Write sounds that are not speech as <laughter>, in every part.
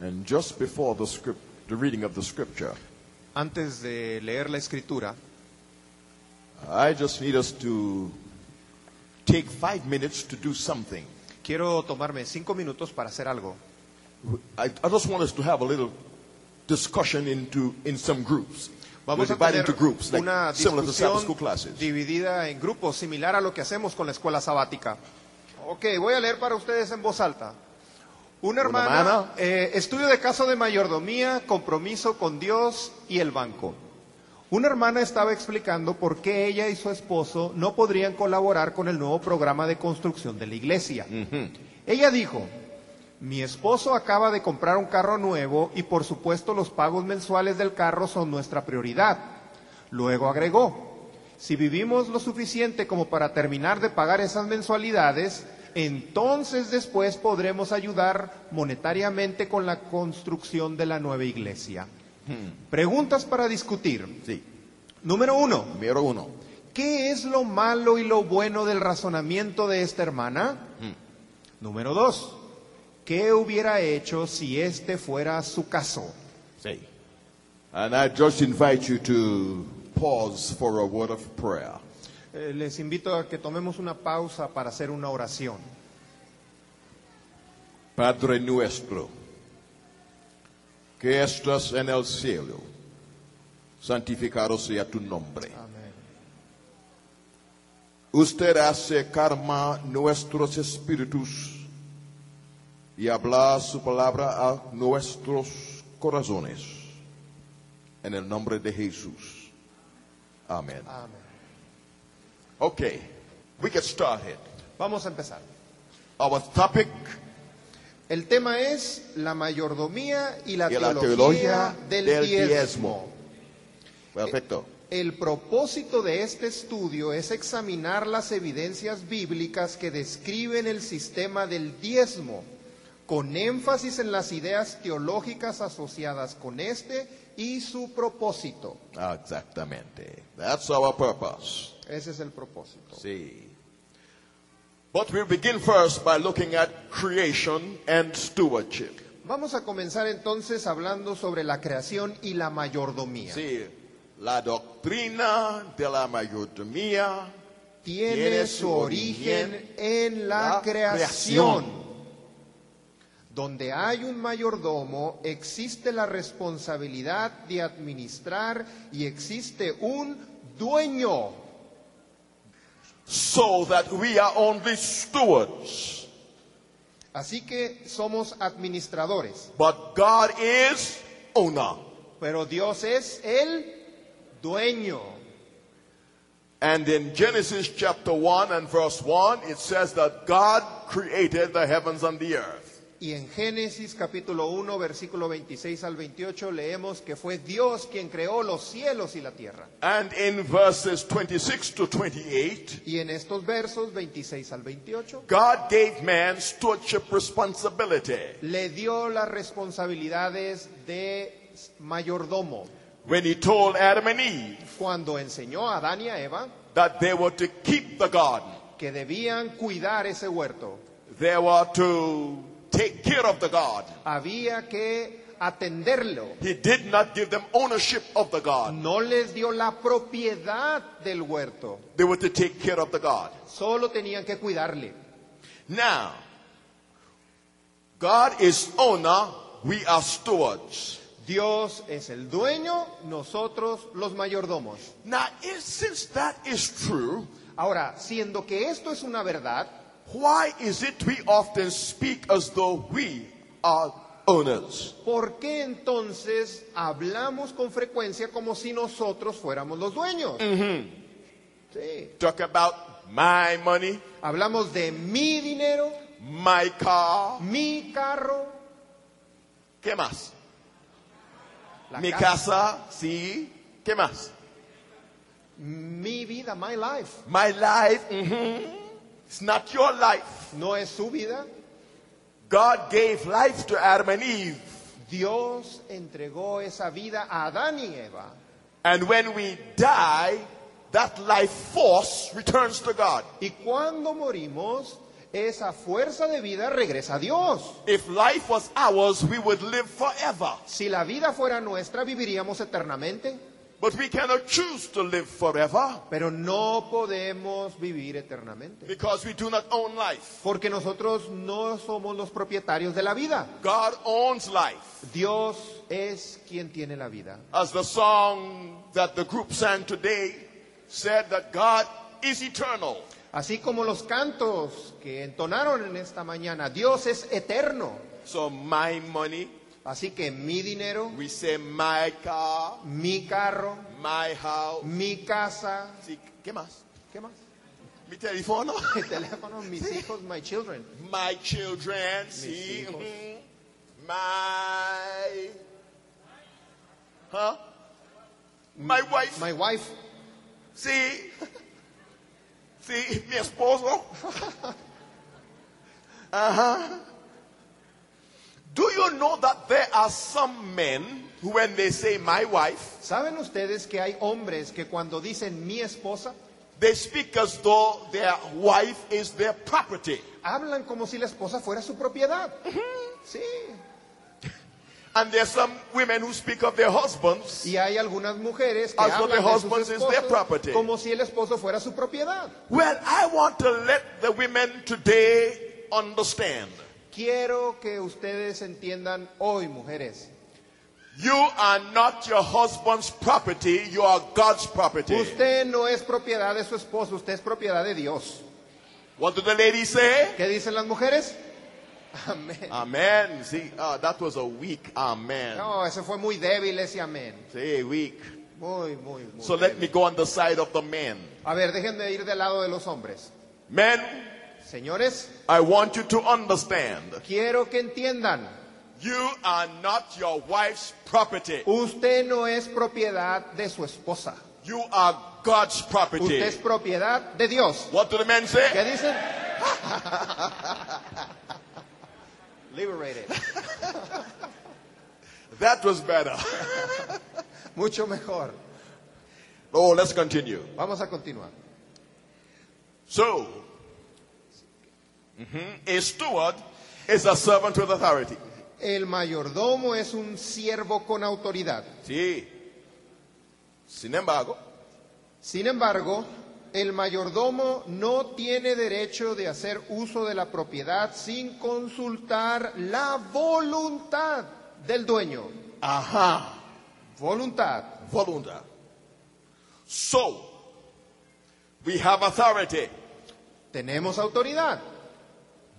And just before the script, the reading of the scripture, Antes de leer la escritura, I just need us to take five minutes to do something. quiero tomarme cinco minutos para hacer algo. I, I just want us to have a little discussion into in some groups. Vamos a tener into groups, like una discusión dividida en grupos, similar a lo que hacemos con la escuela sabática. Ok, voy a leer para ustedes en voz alta. Una hermana, hermana. eh, estudio de caso de mayordomía, compromiso con Dios y el banco. Una hermana estaba explicando por qué ella y su esposo no podrían colaborar con el nuevo programa de construcción de la iglesia. Ella dijo, mi esposo acaba de comprar un carro nuevo y por supuesto los pagos mensuales del carro son nuestra prioridad. Luego agregó, si vivimos lo suficiente como para terminar de pagar esas mensualidades, entonces después podremos ayudar monetariamente con la construcción de la nueva iglesia. Preguntas para discutir. Sí. Número uno, Número uno. ¿qué es lo malo y lo bueno del razonamiento de esta hermana? Número dos, ¿qué hubiera hecho si este fuera su caso? Sí. And I just invite you to pause for a word of prayer. Eh, les invito a que tomemos una pausa para hacer una oración. Padre nuestro, que estás en el cielo, santificado sea tu nombre. Amén. Usted hace karma nuestros espíritus y habla su palabra a nuestros corazones. En el nombre de Jesús. Amén. Amén. Okay, we get started. Vamos a empezar. Our topic El tema es la mayordomía y la, y la teología, teología del, del diezmo. diezmo. Perfecto. El propósito de este estudio es examinar las evidencias bíblicas que describen el sistema del diezmo, con énfasis en las ideas teológicas asociadas con este y su propósito. Exactamente. That's our purpose. Ese es el propósito. See. But we'll begin first by looking at creation and stewardship. Vamos a comenzar entonces hablando sobre la creación y la mayordomía. Sí, la doctrina de la mayordomía Tiene, Tiene su origen origen en la, la creación. creación. Donde hay un mayordomo, existe la responsabilidad de administrar y existe un dueño. So that we are only stewards. Así que somos administradores, But God is owner. pero Dios es el dueño. And in Genesis chapter 1 and verse 1, it says that God created the heavens and the earth. Y en Génesis capítulo 1, versículo 26 al 28 leemos que fue Dios quien creó los cielos y la tierra. And in verses 26 to 28, Y en estos versos 26 al 28 God gave man stewardship responsibility le dio las responsabilidades de mayordomo when he told Adam and Eve cuando enseñó a Adán y a Eva that they were to keep the garden. que debían cuidar ese huerto. They were to take care of the garden. Había que atenderlo. He did not give them ownership of the garden. No les dio la propiedad del huerto. They were to take care of the garden. Solo tenían que cuidarle. Now, God is owner, we are stewards. Dios es el dueño, nosotros los mayordomos. Now, if, since that is true, Ahora, siendo que esto es una verdad, why is it we often speak as though we are owners? ¿por qué entonces hablamos con frecuencia como si nosotros fuéramos los dueños? Sí. Talk about my money, Hablamos de mi dinero, my car, mi carro, ¿qué más? la Mi casa, sí, ¿qué más? mi vida, my life. My life, mhm. It's not your life. No es su vida. God gave life to Adam and Eve. Dios entregó esa vida a Adán y Eva. And when we die, that life force returns to God. Y cuando morimos, esa fuerza de vida regresa a Dios. If life was ours, we would live forever. Si la vida fuera nuestra, viviríamos eternamente, But we cannot choose to live forever pero no podemos vivir eternamente. because we do not own life. Porque nosotros no somos los propietarios de la vida. God owns life. Dios es quien tiene la vida. As the song that the group sang today said that God is eternal. Así como los cantos que entonaron en esta mañana, Dios es eterno. So my money, Así que mi dinero, we say my car, mi carro, my house. mi casa, Sí, ¿Qué más? ¿qué más? Mi teléfono. <laughs> Mi teléfono, mis hijos, my children. My children, see, hijos. mhm. my, huh? My wife, My wife, sí, sí, mi esposo. <laughs> Uh-huh. Do you know that there are some men who, when they say my wife, ¿saben ustedes que hay hombres que cuando dicen mi esposa, they speak as though their wife is their property? hablan como si la esposa fuera su propiedad? Sí. And there's some women who speak of their husbands Y hay algunas mujeres que As though hablan the de sus husband is their property. esposos como si el esposo fuera su propiedad. Well, I want to let the women today understand Quiero que ustedes entiendan hoy, mujeres, you are not your husband's property, you are God's property. usted no es propiedad de su esposo, usted es propiedad de Dios. What did the lady say? ¿Qué dicen las mujeres? Amén. Amen. See, uh, that was a weak amen. No, eso fue muy débil ese amén. Say weak. Muy, muy, muy. So let débil. me go on the side of the men. A ver, déjenme ir del lado de los hombres. Men, Señores, I want you to understand quiero que entiendan, you are not your wife's property. usted no es propiedad de su esposa. You are God's property. Usted es propiedad de Dios. What do the men say? ¿Qué dicen? <laughs> Liberated. <laughs> That was better. <laughs> Mucho mejor. Oh, let's continue. Vamos a continuar. So, mhm, a steward is a servant with authority. El mayordomo es un siervo con autoridad. Sí. Sin embargo, Sin embargo, el mayordomo no tiene derecho de hacer uso de la propiedad sin consultar la voluntad del dueño. aha, Voluntad. voluntad. So, we have authority, Tenemos autoridad,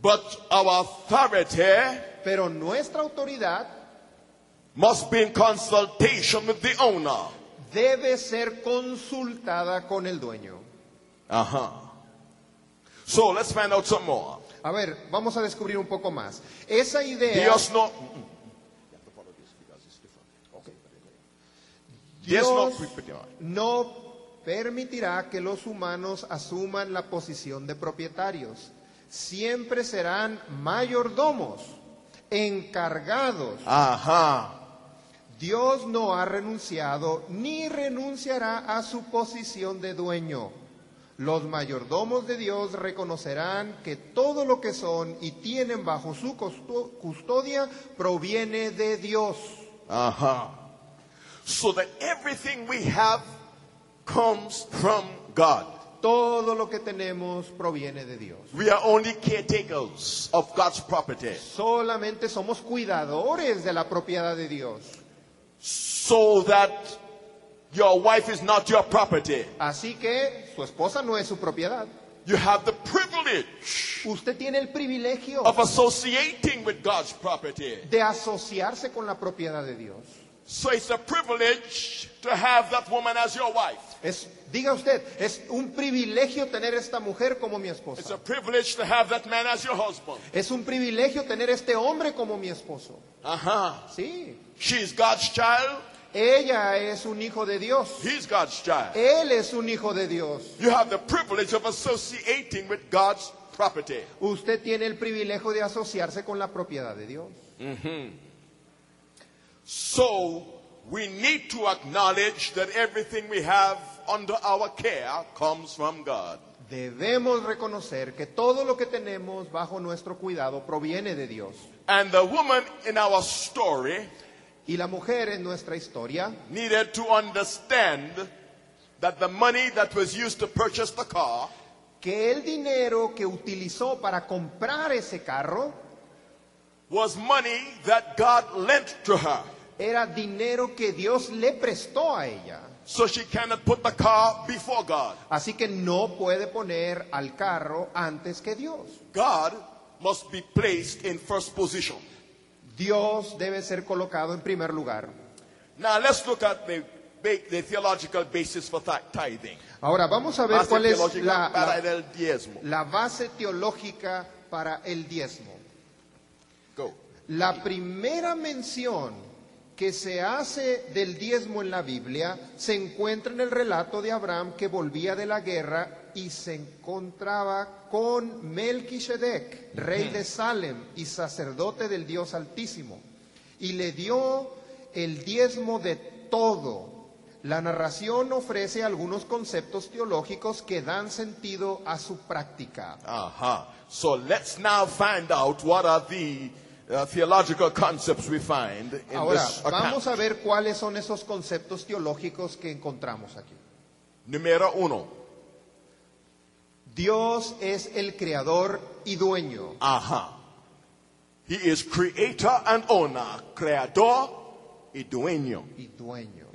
but our authority pero nuestra autoridad must be in consultation with the owner. debe ser consultada con el dueño. Uh-huh. So let's find out some more. A ver, vamos a descubrir un poco más. Esa idea, Dios no. Dios no. Dios no permitirá que los humanos asuman la posición de propietarios. Siempre serán mayordomos, encargados. Ajá. Dios no ha renunciado ni renunciará a su posición de dueño. Los mayordomos de Dios reconocerán que todo lo que son y tienen bajo su custo- custodia proviene de Dios. Uh-huh. So that everything we have comes from God. Todo lo que tenemos proviene de Dios. We are only caretakers of God's property. Solamente somos cuidadores de la propiedad de Dios. So that your wife is not your property. Así que su esposa no es su propiedad. You have the privilege Usted tiene el privilegio of associating with God's property. de asociarse con la propiedad de Dios. So it's a privilege to have that woman as your wife. Es, diga usted, es un privilegio tener esta mujer como mi It's esposa. a privilege to have that man as your husband. Es un privilegio tener este hombre como mi esposo. Uh-huh. Sí. She's God's child. Ella es un hijo de Dios. He's God's child. Él es un hijo de Dios. You have the privilege of associating with God's property. Usted tiene el privilegio de asociarse con la propiedad de Dios. So we need to acknowledge that everything we have under our care comes from God. Debemos reconocer que todo lo que tenemos bajo nuestro cuidado proviene de Dios. And the woman in our story Y la mujer en nuestra historia needed to understand that the money that was used to purchase the car que el dinero que utilizó para comprar ese carro was money that God lent to her. Era dinero que Dios le prestó a ella. So she cannot put the car before God. Así que no puede poner al carro antes que Dios. God must be placed in first position. Dios debe ser colocado en primer lugar. Now let's look at the, theological basis for thi- tithing. Ahora vamos a ver Base cuál es teológica la, para la- el diezmo. la base teológica para el diezmo. Go. La primera mención que se hace del diezmo en la Biblia se encuentra en el relato de Abraham que volvía de la guerra y se encontraba con Melquisedec, rey de Salem y sacerdote del Dios Altísimo, y le dio el diezmo de todo. La narración ofrece algunos conceptos teológicos que dan sentido a su práctica. Uh-huh. So let's now find out what are the uh, theological concepts we find in Ahora, this account. vamos a ver cuáles son esos conceptos teológicos que encontramos aquí. Número uno. Dios es el creador y dueño. Ajá. He is creator and owner. Creador y dueño. Y dueño.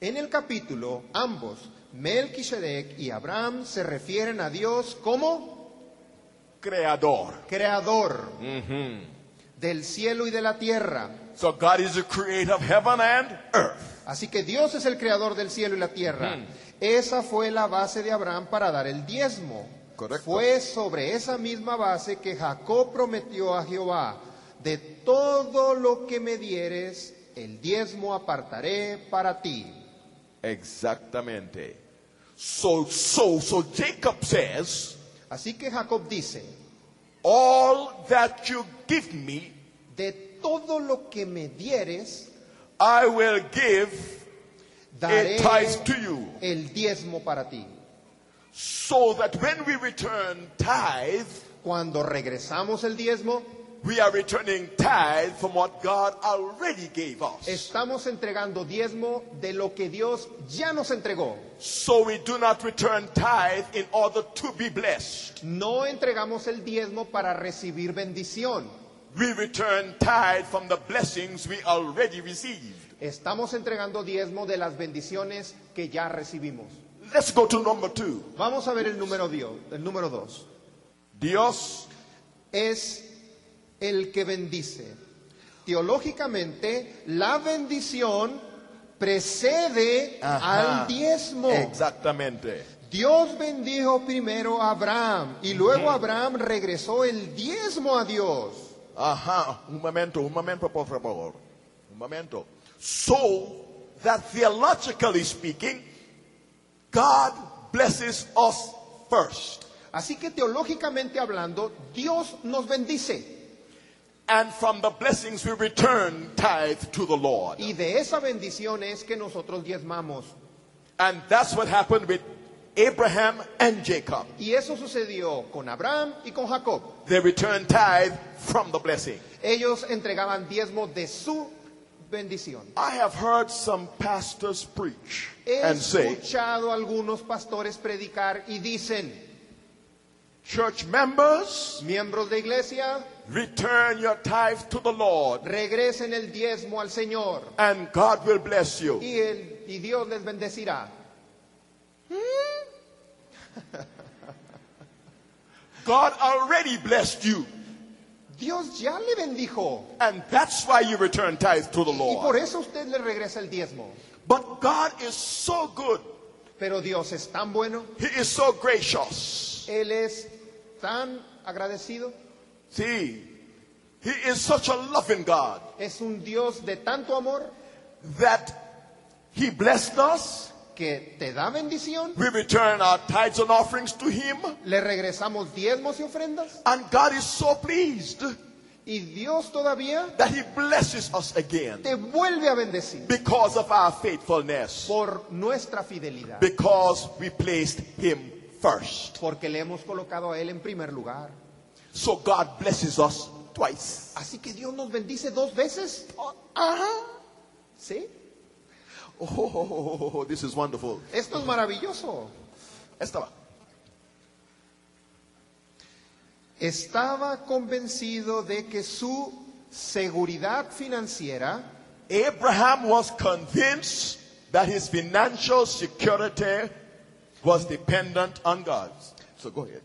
En el capítulo, ambos, Melquisedec y Abraham, se refieren a Dios como Creador. creador del cielo y de la tierra. So God is the creator of heaven and earth. Así que Dios es el creador del cielo y la tierra. Esa fue la base de Abraham para dar el diezmo. Correcto. Fue sobre esa misma base que Jacob prometió a Jehová, de todo lo que me dieres, el diezmo apartaré para ti. Exactamente. So, so, so Jacob says, Así que Jacob dice, all that you give me, de todo lo que me dieres, I will give daré a tithe to you. el diezmo para ti. So that when we return tithe, Cuando regresamos el diezmo, we are returning tithe from what God already gave us. estamos entregando diezmo de lo que Dios ya nos entregó. So we do not return tithe in order to be blessed. No entregamos el diezmo para recibir bendición. We return tithe from the blessings we already received. Estamos entregando diezmo de las bendiciones que ya recibimos. Let's go to number two. Vamos a ver el número Dios, el número dos. Dios Es el que bendice. Teológicamente, la bendición precede Ajá. al diezmo. Exactamente. Dios bendijo primero a Abraham y luego Abraham regresó el diezmo a Dios. Ajá. Un momento, un momento, por favor. Un momento. So that theologically speaking, God blesses us first. Así que teológicamente hablando, Dios nos bendice. And from the blessings we return tithe to the Lord. Y de esa bendición es que nosotros diezmamos. And that's what happened with Abraham and Jacob. Y eso sucedió con Abraham y con Jacob. They returned tithe from the blessing. Ellos entregaban diezmo de su bendición. I have heard some pastors preach He and say, escuchado a algunos pastores predicar y dicen, church members, miembros de iglesia, return your tithe to the Lord regresen el diezmo al Señor and God will bless you. y, el- y Dios les bendecirá. <laughs> God already blessed you. Dios ya le bendijo And that's why you return tithe to the Lord. y por eso usted le regresa el diezmo. But God is so good. Pero Dios es tan bueno, He is so gracious. Él es tan agradecido, See, He is such a loving God es un Dios de tanto amor that He blessed us. que te da bendición, We return our tithes and offerings to Him. le regresamos diezmos y ofrendas And God is so pleased Y Dios todavía that He blesses us again te vuelve a bendecir because of our faithfulness, por nuestra fidelidad. because we placed Him first. Porque le hemos colocado a Él en primer lugar. So God blesses us twice. Así que Dios nos bendice dos veces. Uh-huh. ¿Sí? Oh, this is wonderful. Esto es maravilloso. Estaba. Estaba convencido de que su seguridad financiera Abraham was convinced that his financial security was dependent on God. So go ahead.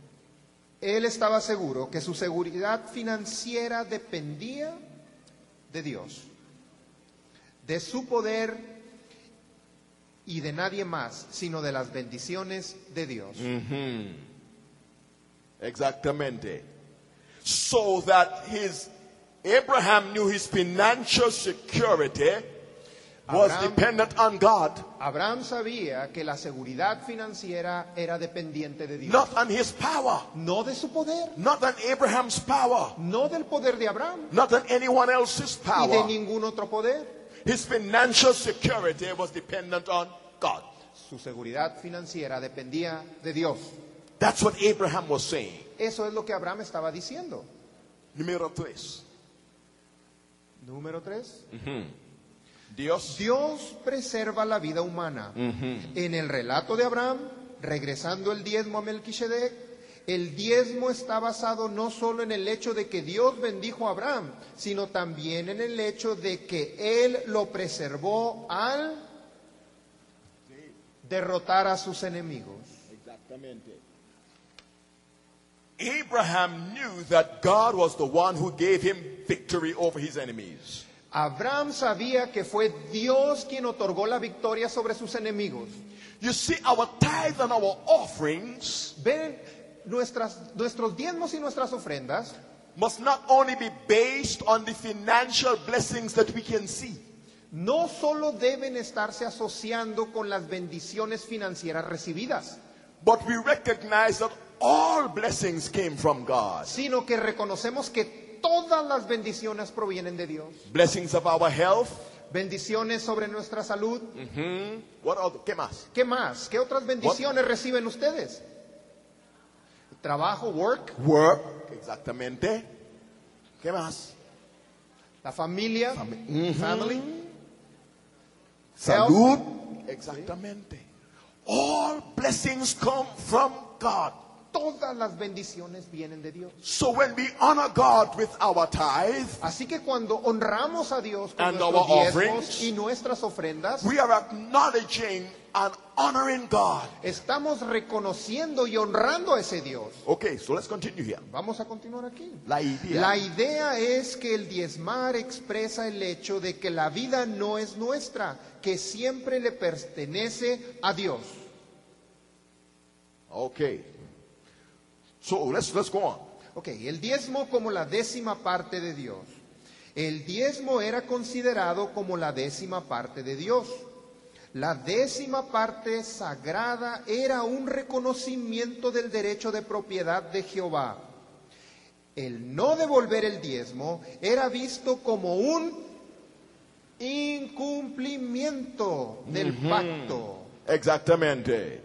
Él estaba seguro que su seguridad financiera dependía de Dios, de su poder y de nadie más, sino de las bendiciones de Dios. Exactamente. So that his Abraham knew his financial security was Abraham- dependent on God, Abraham sabía que la seguridad financiera era dependiente de Dios, not on his power, no de su poder, not on Abraham's power, no del poder de Abraham not on anyone else's y de power. ningún otro poder. His financial security was dependent on God. Su seguridad financiera dependía de Dios. That's what Abraham was saying. Eso es lo que Abraham estaba diciendo. Número tres. Número tres. Dios Dios preserva la vida humana. En el relato de Abraham, regresando el diezmo a Melquisedec, el diezmo está basado no solo en el hecho de que Dios bendijo a Abraham, sino también en el hecho de que él lo preservó al derrotar a sus enemigos. Exactamente. Abraham knew that God was the one who gave him victory over his enemies. Abraham sabía que fue Dios quien otorgó la victoria sobre sus enemigos. You see, our tithe and our offerings Ven, nuestras, nuestros diezmos y nuestras ofrendas must not only be based on the financial blessings that we can see, no solo deben estarse asociando con las bendiciones financieras recibidas, but we recognize that all blessings came from God. sino que reconocemos que todas las bendiciones provienen de Dios. Blessings of our health. Bendiciones sobre nuestra salud. What other? ¿Qué más? ¿Qué más? ¿Qué otras bendiciones reciben ustedes? Trabajo, work, Work. Exactamente. ¿Qué más? la familia, family, Salud. Exactamente. All blessings come from God. Todas las bendiciones vienen de Dios. So when we honor God with our tithe, Así que cuando honramos a Dios con And nuestros our diezmos offerings, y nuestras ofrendas, we are acknowledging and honoring God. estamos reconociendo y honrando a ese Dios. Okay, so let's continue here. Vamos a continuar aquí. La idea. La idea es que el diezmar expresa el hecho de que la vida no es nuestra, que siempre le pertenece a Dios. Okay. So let's let's go on. Ok, el diezmo como la décima parte de Dios. El diezmo era considerado como la décima parte de Dios. La décima parte sagrada era un reconocimiento del derecho de propiedad de Jehová. El no devolver el diezmo era visto como un incumplimiento del pacto. Exactamente.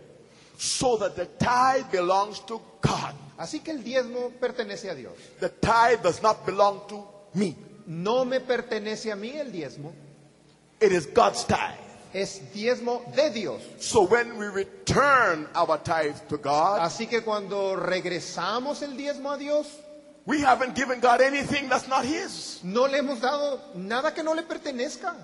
So that the tithe belongs to. Así que el diezmo pertenece a Dios. The tithe does not belong to me. No me pertenece a mí el diezmo, It is God's tithe. es diezmo de Dios. So when we return our tithe to God, Así que cuando regresamos el diezmo a Dios, we haven't given God anything that's not His. no le hemos dado nada que no le pertenezca.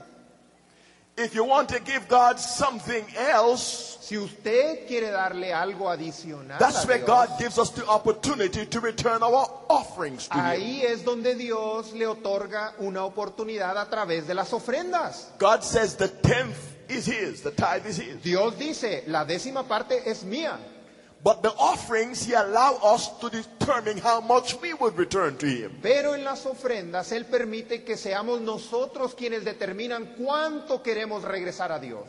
If you want to give God something else, Si usted quiere darle algo adicional, that's where Dios, God gives us the opportunity to return our offerings to Him. ahí es donde Dios le otorga una oportunidad a través de las ofrendas. God says the tenth is His, the tithe is His. Dios dice, la décima parte es mía, But the offerings He allow us to determine how much we would return to Him. pero en las ofrendas Él permite que seamos nosotros quienes determinan cuánto queremos regresar a Dios.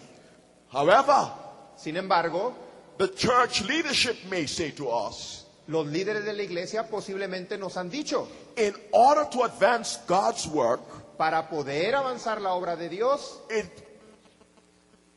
However, Sin embargo, the church leadership may say to us, Los líderes de la iglesia posiblemente nos han dicho, in order to advance God's work, para poder avanzar la obra de Dios, it,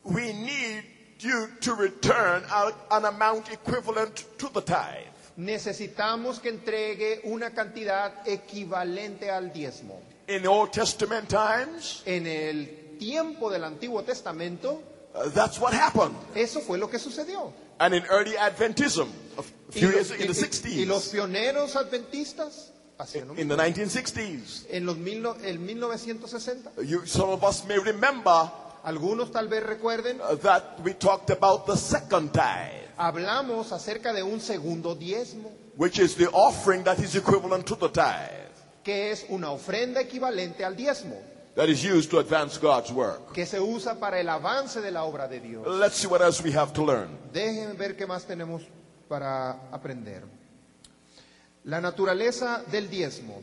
we need you to return an amount equivalent to the tithe. necesitamos que entregue una cantidad equivalente al diezmo. In the Old Testament times, En el tiempo del Antiguo Testamento, uh, that's what happened. eso fue lo que sucedió. And in early Adventism, a Y, few lo- years in the y- y- 60s, y los pioneros adventistas in the mismo. 1960s, En los mil, el 1960. you, some of us may remember Algunos tal vez recuerden, uh, that we talked about the second tithe, hablamos acerca de un segundo diezmo, which is the offering that is equivalent to the tithe, que es una ofrenda equivalente al diezmo, that is used to advance God's work. que se usa para el avance de la obra de Dios. Let's see what else we have to learn. Déjenme ver qué más tenemos para aprender. La naturaleza del diezmo.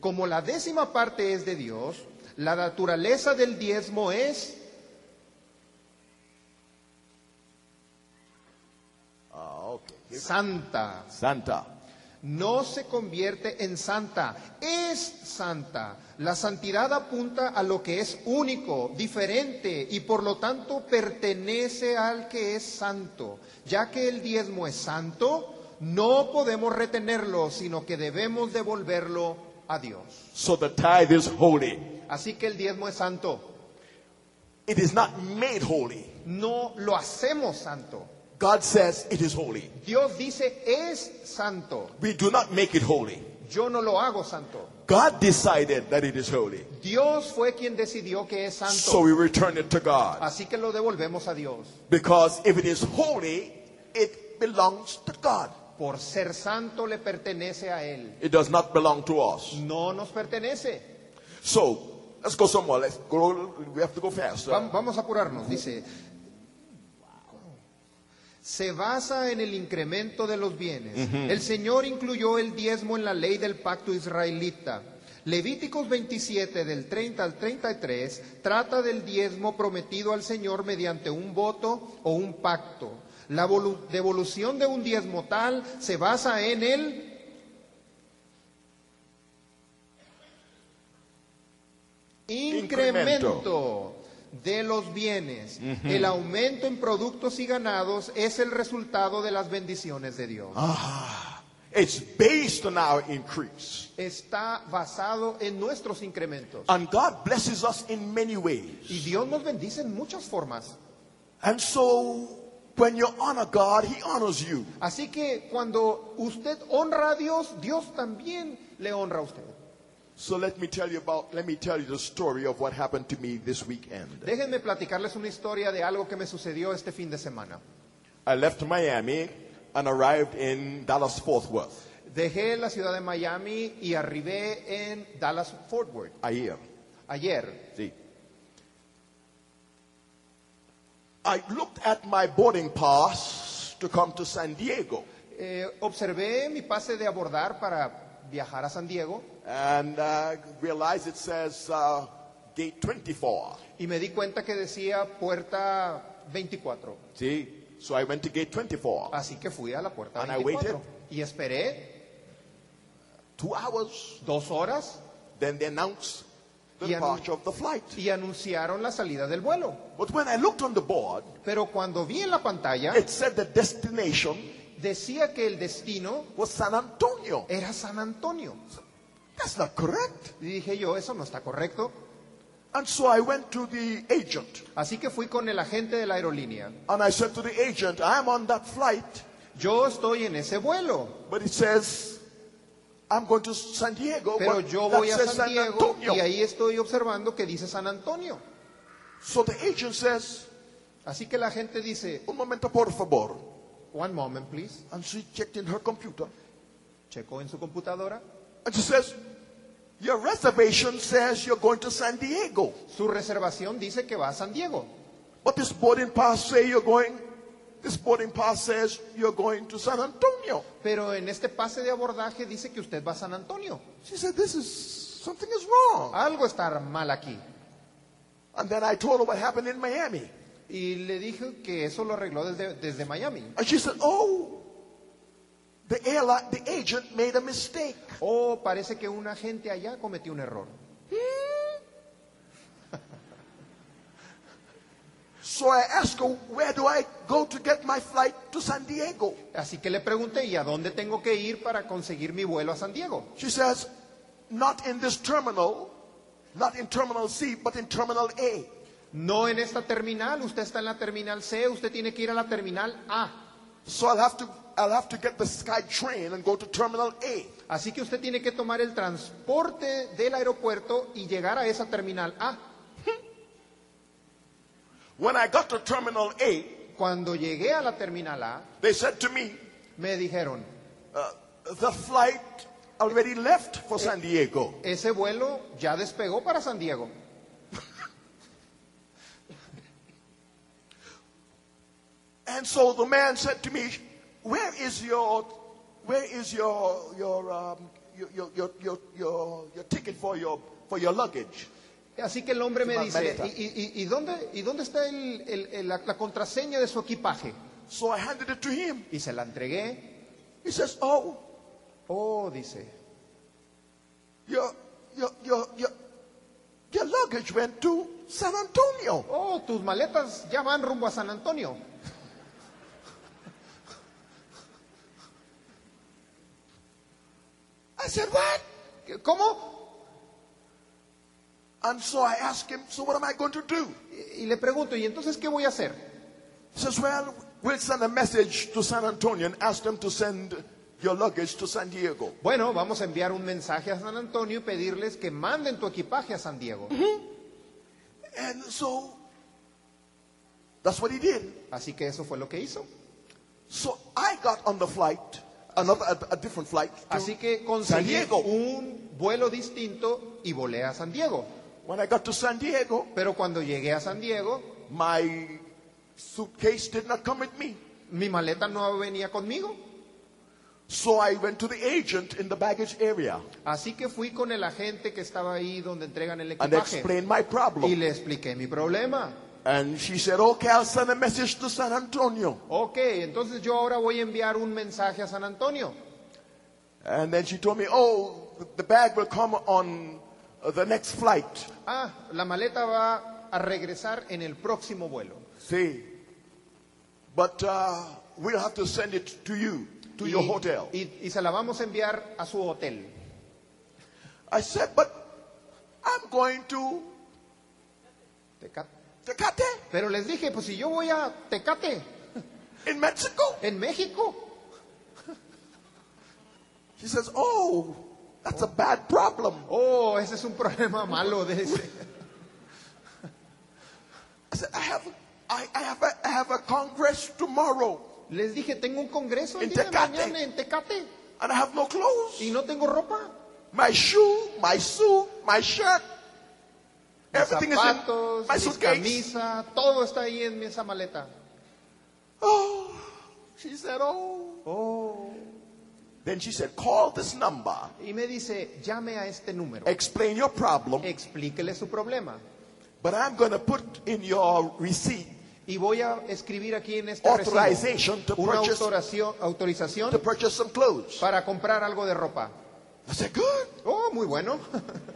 Como la décima parte es de Dios, la naturaleza del diezmo es Ah, okay. Santa. Santa. No se convierte en santa, es santa. La santidad apunta a lo que es único, diferente y por lo tanto pertenece al que es santo. Ya que el diezmo es santo, no podemos retenerlo, sino que debemos devolverlo a Dios. So the tithe is holy. Así que el diezmo es santo. It is not made holy. No lo hacemos santo. God says it is holy. Dios dice es santo. We do not make it holy. Yo no lo hago santo. God decided that it is holy. Dios fue quien decidió que es santo. So we return it to God. Así que lo devolvemos a Dios. Because if it is holy, it belongs to God. Por ser santo le pertenece a Él. It does not belong to us. No nos pertenece. So let's go somewhere. Let's go. We have to go fast. Uh, vamos a apurarnos. Dice, se basa en el incremento de los bienes. El Señor incluyó el diezmo en la ley del pacto israelita. Levíticos 27 del 30 al 33 trata del diezmo prometido al Señor mediante un voto o un pacto. La volu- devolución de un diezmo tal se basa en el incremento de los bienes. El aumento en productos y ganados es el resultado de las bendiciones de Dios. It's based on our increase. Está basado en nuestros incrementos. And God blesses us in many Y ways. Dios nos bendice en muchas formas. And so when you honor God, He honors you. Así que cuando usted honra a Dios, Dios también le honra a usted. So let me tell you about, let me tell you the story of what happened to me this weekend. Déjenme platicarles una historia de algo que me sucedió este fin de semana. I left Miami and arrived in Dallas Fort Worth Dejé la ciudad de Miami y arribé en Dallas Fort Worth ayer. ayer. See. I looked at my boarding pass to come to San Diego. Eh, observé mi pase de abordar para viajar a San Diego and uh, realized it says uh, gate 24. y me di cuenta que decía puerta 24. See? So I went to gate 24. Así que fui a la puerta And I 24 waited. y esperé Two hours. dos horas Then they announced the departure of the flight. y anunciaron la salida del vuelo. But when I looked on the board, Pero cuando vi en la pantalla it said the destination decía que el destino was San Antonio. era San Antonio. That's not correct. Y dije yo, eso no está correcto. And so I went to the agent Así que fui con el agente de la aerolínea. and I said to the agent, I'm on that flight, Yo estoy en ese vuelo, but it says I'm going to San Diego, pero yo voy a San San Diego Antonio. y ahí estoy observando que dice San Antonio. So the agent says, Así que la gente dice, un momento por favor. One moment please, And she checked in her computer. checó en su computadora. And she says, Your reservation says you're going to San Diego. Su reservación dice que va a San Diego, But this boarding pass say you're going, this boarding pass says you're going to San Antonio. pero en este pase de abordaje dice que usted va a San Antonio. She said, This is, something is wrong. Algo está mal aquí. And then I told her what happened in Miami. Y le dije que eso lo arregló desde, desde Miami. And she said, Oh, the airline, the agent made a mistake. Oh, parece que un agente allá cometió un error. <laughs> So I asked her, where do I go to get my flight to San Diego? Así que le pregunté, ¿y a dónde tengo que ir para conseguir mi vuelo a San Diego? She says, not in this terminal, not in terminal C, but in terminal A. No en esta terminal, usted está en la terminal C, usted tiene que ir a la terminal A. So I'll have to I'll have to get the sky train and go to terminal A. Así que usted tiene que tomar el transporte del aeropuerto y llegar a esa terminal A. When I got to terminal A, Cuando llegué a la terminal A, they said to me, me dijeron, uh, the flight already left for San Diego. ese vuelo ya despegó para San Diego. And so the man said to me, "Where is your, where is your your um, your, your, your, your, your your ticket for your for your luggage?" Así que el hombre me dice, ¿y, y- y- dónde, y dónde está el- el- el- la, la contraseña de su equipaje? So I handed it to him. Y se la entregué. He says, "Oh, Oh, dice, your your your your, your luggage went to San Antonio." oh, tus maletas ya van rumbo a San Antonio. "What?" ¿Cómo? And so I asked him, "So what am I going to do?" Y, le pregunto, ¿y entonces qué voy a hacer? He says, "Well, we'll send a message to San Antonio and ask them to send your luggage to San Diego." Bueno, vamos a enviar un mensaje a San Antonio y pedirles que manden tu equipaje a San Diego. And so that's what he did. Así que eso fue lo que hizo. So I got on the flight, another a, a different flight to Así que San conseguí Diego. un vuelo distinto y volé a San Diego. When I got to San Diego, Pero cuando llegué a San Diego, my suitcase did not come with me. mi maleta no venía conmigo. So I went to the agent in the baggage area Así que fui con el agente que estaba ahí donde entregan el and equipaje explained my y problem. le expliqué mi problema. And she said, "Okay, I'll send a message to San Antonio." Ok, entonces yo ahora voy a enviar un mensaje a San Antonio. And then she told me, "Oh, the bag will come on the next flight." Ah, la maleta va a regresar en el próximo vuelo. See, but uh, we'll have to send it to you, to your Y- hotel. Y, y se la vamos a enviar a su hotel. I said, but I'm going to Tecate Pero les dije, pues si yo voy a Tecate, in Mexico. en México. She says, oh, that's a bad problem. Oh, ese es un problema malo de ese. I said, I have, I, I have, a, I have a congress tomorrow, Les dije, tengo un congreso el En día de Tecate. mañana en Tecate and I have no clothes. y no tengo ropa. My shoe, my suit, my shirt, Mis everything is zapatos, in my mis suitcase. camisa, todo está ahí en esa maleta. Oh, she said, oh. Oh. Then she said, call this number, Y me dice, llame a este número, explain your problem, explíquele su problema. but I'm going to put in your receipt Y voy a escribir aquí en este recibo una purchase, autoración- autorización to some clothes. para comprar algo de ropa. I said, good. Oh, muy bueno. <laughs>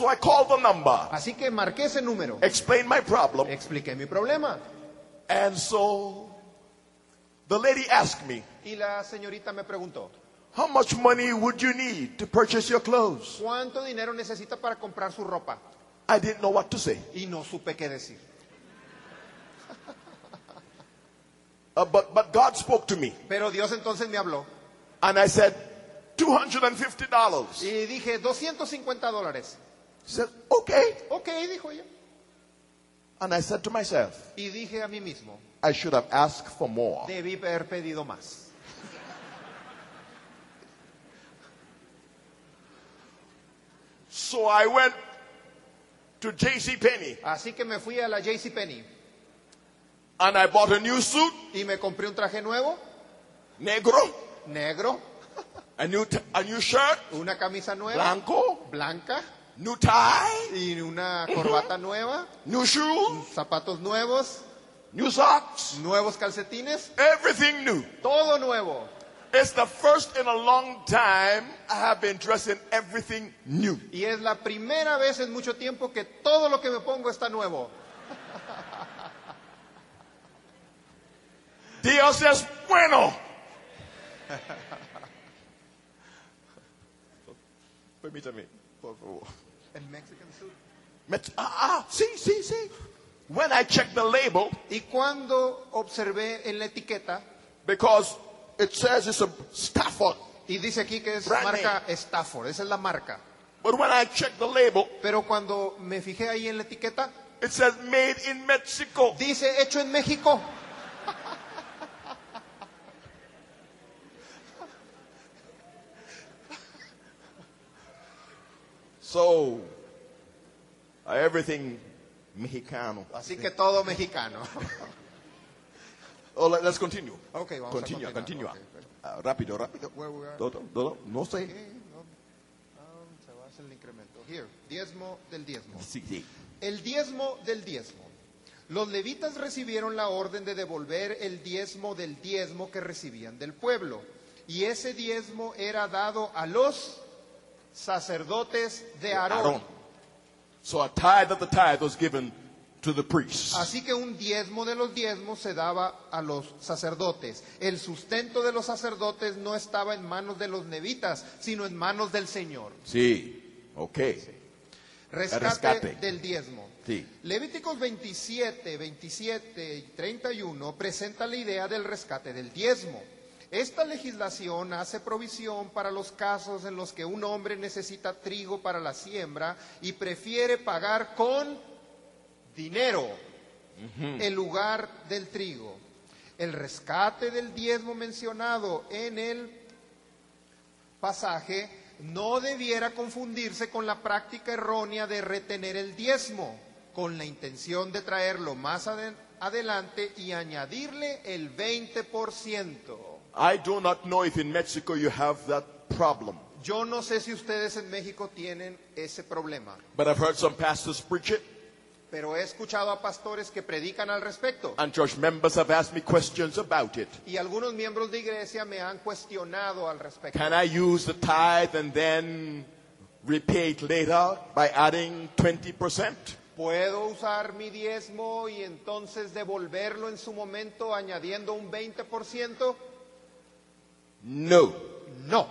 So I called the number, Así que marqué ese número, explained my problem, expliqué mi problema. and so the lady asked me, Y la señorita me preguntó, how much money would you need to purchase your clothes? ¿cuánto dinero necesita para comprar su ropa? I didn't know what to say. Y no supe qué decir. Uh, but, but God spoke to me, Pero Dios entonces me habló and I said, $250. y dije, 250 dólares. He said, okay. Ok, dijo ella. And I said to myself, Y dije a mí mismo, I should have asked for more. debí haber pedido más. So I went to J.C. Penney Así que me fui a la JCPenney and I bought a new suit, y me compré un traje nuevo, negro, negro, a new, t- a new shirt, una camisa nueva, blanco, blanca, new tie, y una corbata nueva, new shoes, zapatos nuevos, new socks, nuevos calcetines, everything new. todo nuevo. It's the first in a long time I have been dressing everything new. Y es la primera vez en mucho tiempo que todo lo que me pongo está nuevo. <laughs> Dios es bueno. <laughs> Permítame, por favor. El Mexican. Met- Ah, ah, sí, sí, sí. When I checked the label, Y cuando observé en la etiqueta, because it says it's a Stafford, y dice aquí que es Brand marca Stafford, esa es la marca. but when I checked the label, Pero cuando me fijé ahí en la etiqueta, it says made in Mexico. dice hecho en México. So, uh, everything Mexicano. Así que todo mexicano. Oh, let- let's continue. Ok, vamos Continue, a continue. continuar. Ok, Ah, rápido, rápido. Where we are? Todo, todo, no sé. Ok, no. Ah, se va a hacer el incremento. Here, diezmo del diezmo. Sí, sí. El diezmo del diezmo. Los levitas recibieron la orden de devolver el diezmo del diezmo que recibían del pueblo. Y ese diezmo era dado a los sacerdotes de Aarón. So a tithe of the tithe was given to the priests. Así que un diezmo de los diezmos se daba a los sacerdotes. El sustento de los sacerdotes no estaba en manos de los levitas, sino en manos del Señor. Sí, ok. Rescate, rescate. del diezmo. Sí. Levíticos 27, 27 y 31 presenta la idea del rescate del diezmo. Esta legislación hace provisión para los casos en los que un hombre necesita trigo para la siembra y prefiere pagar con dinero en lugar del trigo. El rescate del diezmo mencionado en el pasaje no debiera confundirse con la práctica errónea de retener el diezmo, con la intención de traerlo más ade- adelante y añadirle el 20%. I do not know if in Mexico you have that problem, Yo no sé si ustedes en México tienen ese problema, but I've heard some pastors preach it, pero he escuchado a pastores que predican al respecto and church members have asked me questions about it. y algunos miembros de iglesia me han cuestionado al respecto. Can I use the tithe and then repay it later by adding 20%? ¿Puedo usar mi diezmo y entonces devolverlo en su momento añadiendo un 20%? No. No.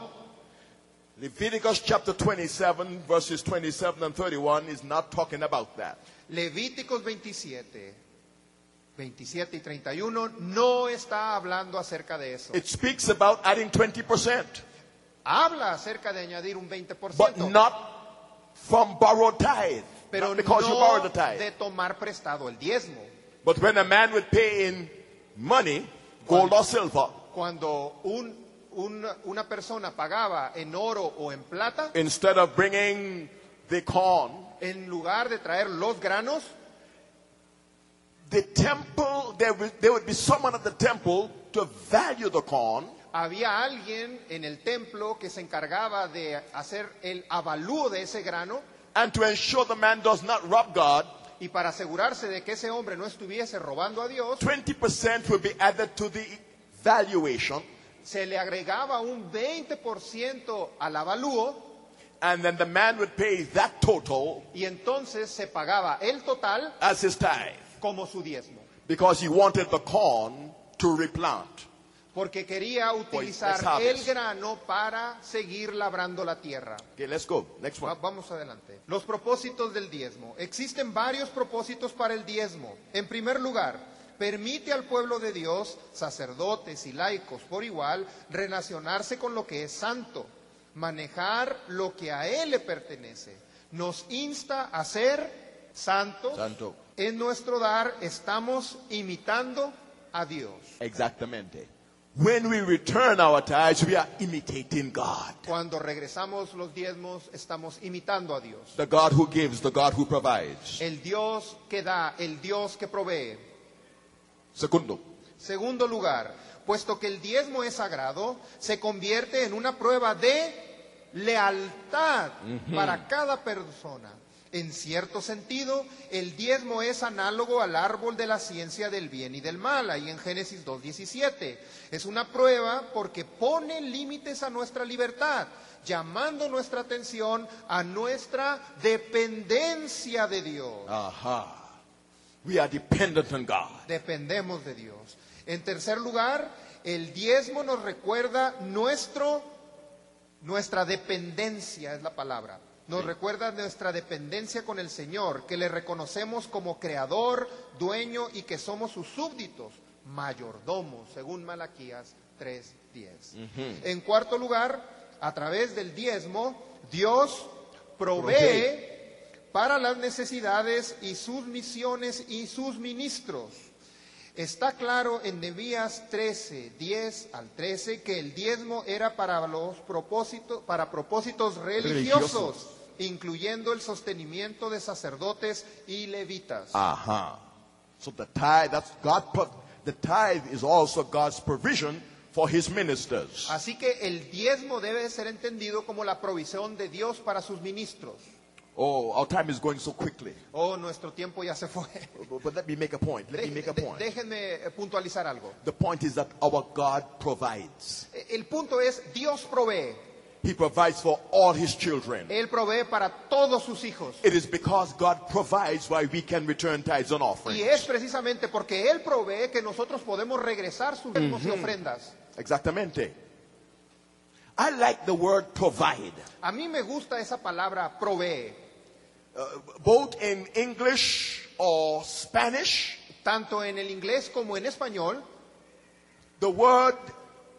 Leviticus chapter 27, verses 27 and 31 is not talking about that. Levíticos 27, 27 y 31 no está hablando acerca de eso. It speaks about adding 20%, Habla acerca de añadir un 20%, but not from borrowed tithe. pero not because you borrowed the no tithe. de tomar prestado el diezmo. But when a man would pay in money, gold or silver, Cuando un- un- una persona pagaba en oro o en plata, instead of bringing the corn, en lugar de traer los granos, the temple, there would, there would be someone at the temple to value the corn. había alguien en el templo que se encargaba de hacer el avalúo de ese grano and to ensure the man does not rob God, y para asegurarse de que ese hombre no estuviese robando a Dios, 20% would be added to the valuation, se le agregaba un 20% al avalúo and then the man would pay that total y entonces se pagaba el total as his tithe como su diezmo, because he wanted the corn to replant. porque quería let's utilizar el grano para seguir labrando la tierra. Okay, let's go. Next Va- one. Vamos adelante. Los propósitos del diezmo. Existen varios propósitos para el diezmo. En primer lugar, permite al pueblo de Dios, sacerdotes y laicos por igual, relacionarse con lo que es santo, manejar lo que a Él le pertenece. Nos insta a ser santos. Santo. En nuestro dar estamos imitando a Dios. Exactamente. When we return our tithes, we are imitating God. Cuando regresamos los diezmos, estamos imitando a Dios. The God who gives, the God who provides. El Dios que da, el Dios que provee. Segundo, Segundo lugar, puesto que el diezmo es sagrado, se convierte en una prueba de lealtad para cada persona. En cierto sentido, el diezmo es análogo al árbol de la ciencia del bien y del mal, ahí en Génesis 2.17. Es una prueba porque pone límites a nuestra libertad, llamando nuestra atención a nuestra dependencia de Dios. Aha. We are dependent on God. Dependemos de Dios. En tercer lugar, el diezmo nos recuerda nuestro, nuestra dependencia, es la palabra. Nos recuerda nuestra dependencia con el Señor, que le reconocemos como creador, dueño y que somos sus súbditos, mayordomos, según Malaquías 3:10. En cuarto lugar, a través del diezmo, Dios provee para las necesidades y sus misiones y sus ministros. Está claro en Nehemías 13, 10 al 13 que el diezmo era para los propósitos para propósitos religiosos, Religiosos. incluyendo el sostenimiento de sacerdotes y levitas. Aha. So the tithe, that's God, the tithe is also God's provision for his ministers. Así que el diezmo debe de ser entendido como la provisión de Dios para sus ministros. Oh, our time is going so quickly. Oh, nuestro tiempo ya se fue. <laughs> But but let me make a point. Let me make a point. déjenme eh, puntualizar algo. The point is that our God provides. Eh, El punto es, Dios provee. He provides for all his children. Él provee para todos sus hijos. It is because God provides why we can return tithes and Y offerings. es precisamente porque Él provee que nosotros podemos regresar sus diezmos y ofrendas. Exactamente. I like the word provide. A mí me gusta esa palabra provee, Uh, both in English or Spanish, tanto en el inglés como en español. the word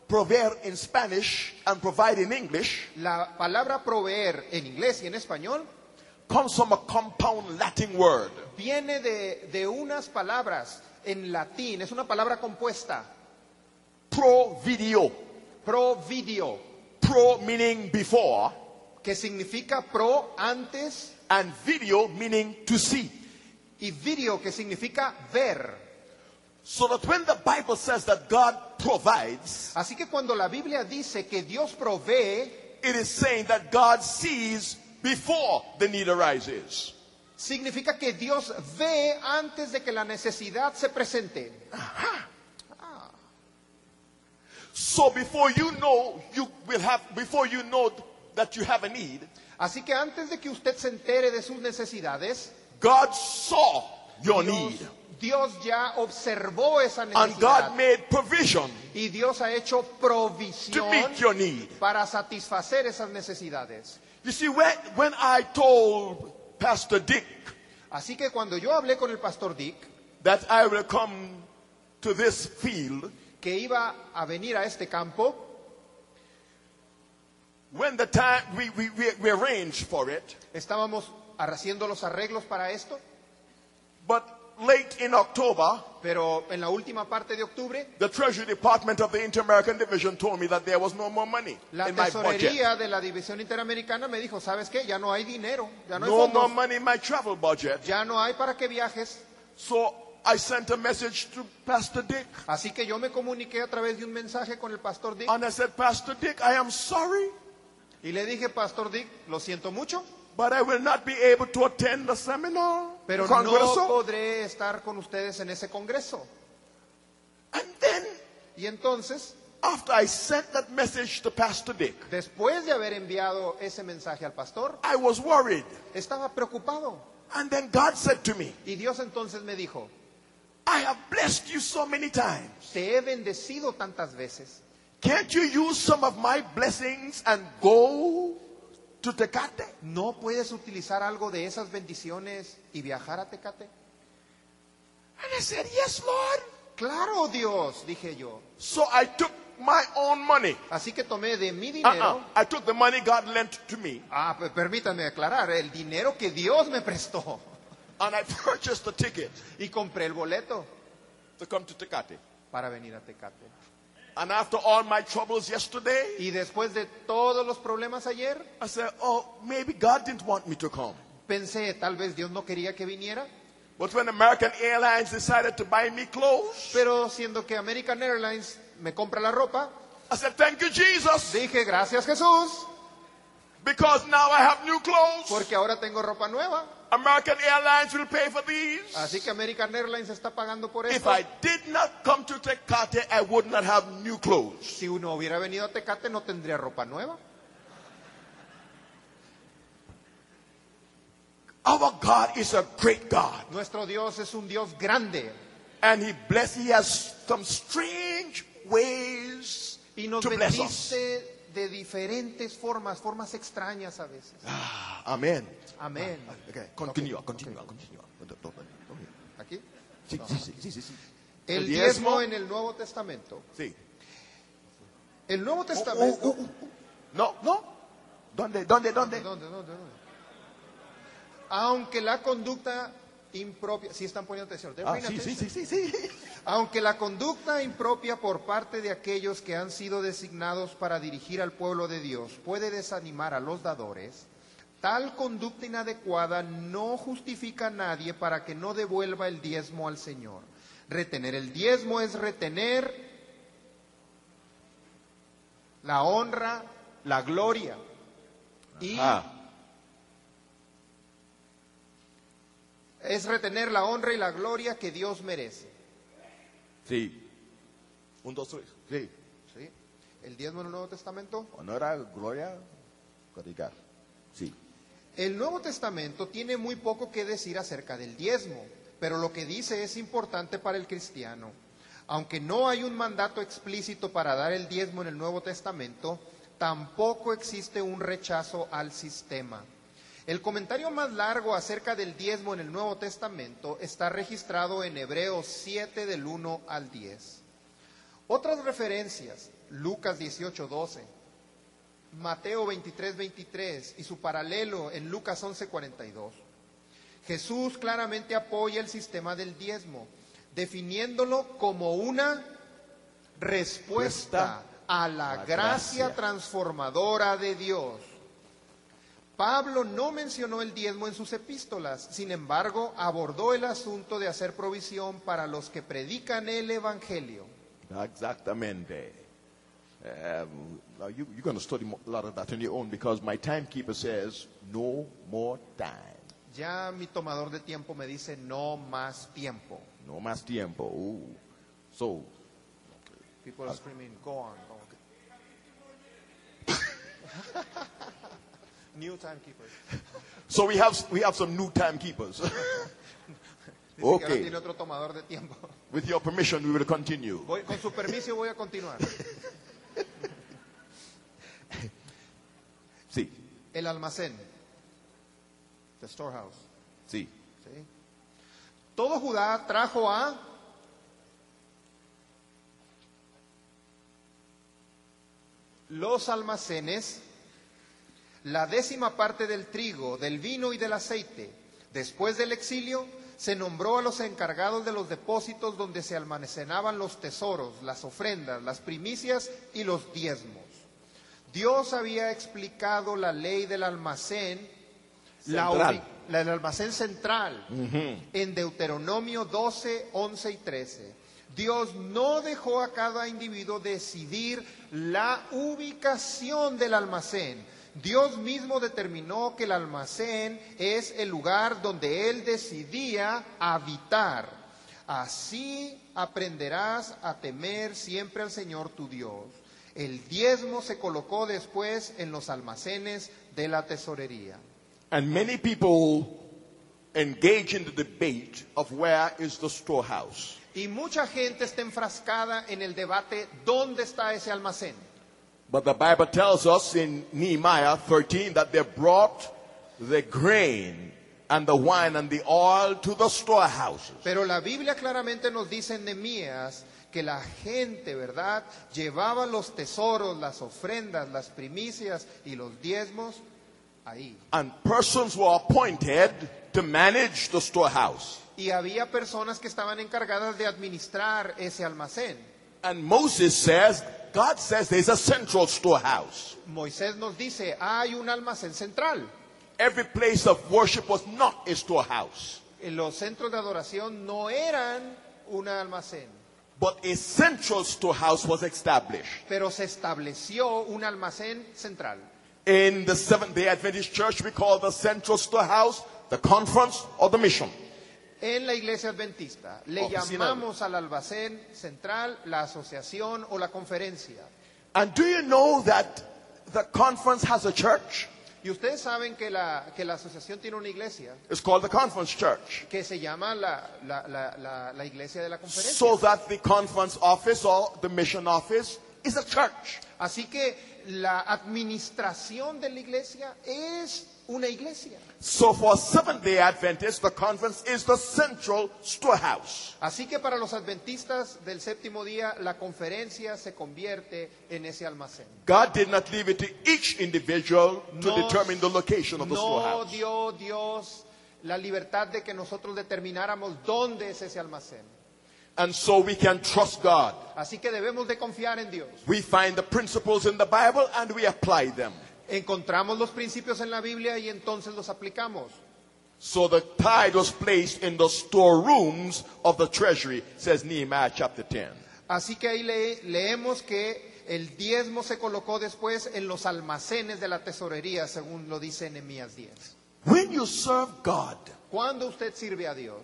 proveer in Spanish and provide in English La palabra proveer en inglés y en español comes from a compound Latin word. viene de, de unas palabras en latín, es una palabra compuesta, Pro video. providio, Pro meaning before, que significa pro antes and video meaning to see. y video, que significa ver. So that when the Bible says that God provides, Así que cuando la Biblia dice que Dios provee, it is saying that God sees before the need arises. significa que Dios ve antes de que la necesidad se presente. Ah. So before you know you will have before you know that you have a need, Así que antes de que usted se entere de sus necesidades, God saw your Dios, need Dios ya observó esa and necesidad God made provision y Dios ha hecho to provisión meet your need. para satisfacer esas necesidades. You see when when I told Pastor Dick Así que cuando yo hablé con el pastor Dick that I will come to this field que iba a venir a este campo, when the time we, we, we, we arranged for it, estábamos haciendo los arreglos para esto, but late in October, pero en la última parte de octubre the Treasury Department of the Inter-American Division told me that there was no more money La in my budget. tesorería de la División Interamericana me dijo, ¿sabes qué? Ya no hay dinero, ya no hay No more fondos, money in my travel budget. ya no hay para que viajes. So I sent a message to Pastor Dick. Así que yo me comuniqué a través de un mensaje con el pastor Dick And I said, Pastor Dick, I am sorry, y le dije, Pastor Dick, lo siento mucho, but I will not be able to attend the seminar. pero no Congreso. podré estar con ustedes en ese congreso. And then, Y entonces, after I sent that message to Pastor Dick, después de haber enviado ese mensaje al pastor, I was worried. estaba preocupado. And then God said to me, Y Dios entonces me dijo, I have blessed you so many times. te he bendecido tantas veces. Can't you use some of my blessings and go to Tecate? ¿No puedes utilizar algo de esas bendiciones y viajar a Tecate? And I said, Yes, Lord. Claro, Dios, dije yo. So I took my own money. Así que tomé de mi dinero. Uh-uh. I took the money God lent to me Ah, permítanme aclarar, el dinero que Dios me prestó. and I <laughs> purchased a ticket Y compré el boleto to come to Tecate. para venir a Tecate. And after all my troubles yesterday, Y después de todos los problemas ayer, I said, Oh, maybe God didn't want me to come. pensé, tal vez Dios no quería que viniera. But when American Airlines decided to buy me clothes, Pero siendo que American Airlines me compra la ropa, I said, Thank you, Jesus, dije, gracias Jesús, because now I have new clothes. porque ahora tengo ropa nueva. American Airlines will pay for these. Así que American Airlines está pagando por If esto. I did not come to Tecate, I would not have new clothes. Si uno hubiera venido a Tecate no tendría ropa nueva. Our God is a great God. Nuestro Dios es un Dios grande And He bless, He has some strange ways y nos to bless us. bendice de diferentes formas, formas extrañas a veces. Ah. Amén. Okay, ok. continue. Don't- don't- don't- Aquí. Sí, sí, sí, sí, sí, sí. El diezmo diezmo. en el Nuevo Testamento. Sí. El Nuevo Testamento. oh, oh, oh. No, no. ¿Dónde, dónde, dónde? ¿Dónde, dónde, dónde? Aunque la conducta impropia, si están poniendo atención, Ah, paying sí, sí, sí. <laughs> Aunque la conducta impropia por parte de aquellos que han sido designados para dirigir al pueblo de Dios puede desanimar a los dadores, tal conducta inadecuada no justifica a nadie para que no devuelva el diezmo al Señor. Retener el diezmo es retener la honra, la gloria y es retener la honra y la gloria que Dios merece. sí. Un, dos, tres. Sí. ¿sí? El diezmo en el Nuevo Testamento Honor, gloria, codigar. Sí. El Nuevo Testamento tiene muy poco que decir acerca del diezmo, pero lo que dice es importante para el cristiano. Aunque no hay un mandato explícito para dar el diezmo en el Nuevo Testamento, tampoco existe un rechazo al sistema. El comentario más largo acerca del diezmo en el Nuevo Testamento está registrado en Hebreos 7 del 1 al 10. Otras referencias, Lucas 18, 12, Mateo 23, 23 y su paralelo en Lucas 11, 42. Jesús claramente apoya el sistema del diezmo, definiéndolo como una respuesta a la gracia. transformadora de Dios. Pablo no mencionó el diezmo en sus epístolas, sin embargo, abordó el asunto de hacer provisión para los que predican el Evangelio. Exactamente. Um, you, you're going to study a lot of that on your own because my timekeeper says no more time. Ya mi tomador de tiempo me dice no más tiempo. No más tiempo. Ooh. So, People are screaming, go on, go on. <laughs> New timekeeper. so we have we have some new timekeepers. <laughs> Okay. With your permission, we will continue. Voy- con su permiso voy a continuar. <laughs> Sí, El almacén. The storehouse. sí. ¿sí? Todo Judá trajo a los almacenes la décima parte del trigo, del vino y del aceite. Después del exilio, se nombró a los encargados de los depósitos donde se almacenaban los tesoros, las ofrendas, las primicias y los diezmos. Dios había explicado la ley del almacén, la la del almacén central, en Deuteronomio 12, 11 y 13. Dios no dejó a cada individuo decidir la ubicación del almacén. Dios mismo determinó que el almacén es el lugar donde Él decidía habitar. Así aprenderás a temer siempre al Señor tu Dios. El diezmo se colocó después en los almacenes de la tesorería. And many people engage in the debate of where is the storehouse. Y mucha gente está enfrascada en el debate ¿dónde está ese almacén? But the Bible tells us in Nehemiah 13 that they brought the grain and the wine and the oil to the storehouses. Pero la Biblia claramente nos dice en Nehemías que la gente, ¿verdad?, llevaba los tesoros, las ofrendas, las primicias y los diezmos ahí. And persons were appointed to manage the storehouse. Y había personas que estaban encargadas de administrar ese almacén. And Moses says, God says there's a central storehouse. Moisés nos dice, hay un almacén central. Every place of worship was not a storehouse, Los centros de adoración no eran un almacén, but a central storehouse was established. pero se estableció un almacén central. In the Seventh day Adventist Church, we call the central storehouse the conference or the mission. En la iglesia adventista le Oficina. llamamos al almacén central la asociación o la conferencia. And do you know that the conference has a church? Y ustedes saben que la, que la asociación tiene una iglesia It's called the conference church. que se llama la, la- la- la- la iglesia de la conferencia. So that the conference office or the mission office is a church. Así que la administración de la iglesia es una iglesia. So for Seventh day Adventists, the conference is the central storehouse. Así que para los adventistas del séptimo día, la conferencia se convierte en ese almacén. God did not leave it to each individual to determine the location of the No storehouse. dio Dios la libertad de que nosotros determináramos dónde es ese almacén. And so we can trust God. Así que debemos de confiar en Dios. We find the principles in the Bible and we apply them. Encontramos los principios en la Biblia y entonces los aplicamos. So the tithe was placed in the storerooms of the treasury, says Nehemiah chapter 10. Así que ahí le- leemos que el diezmo se colocó después en los almacenes de la tesorería, según lo dice Nehemías 10. When you serve God, Cuando usted sirve a Dios,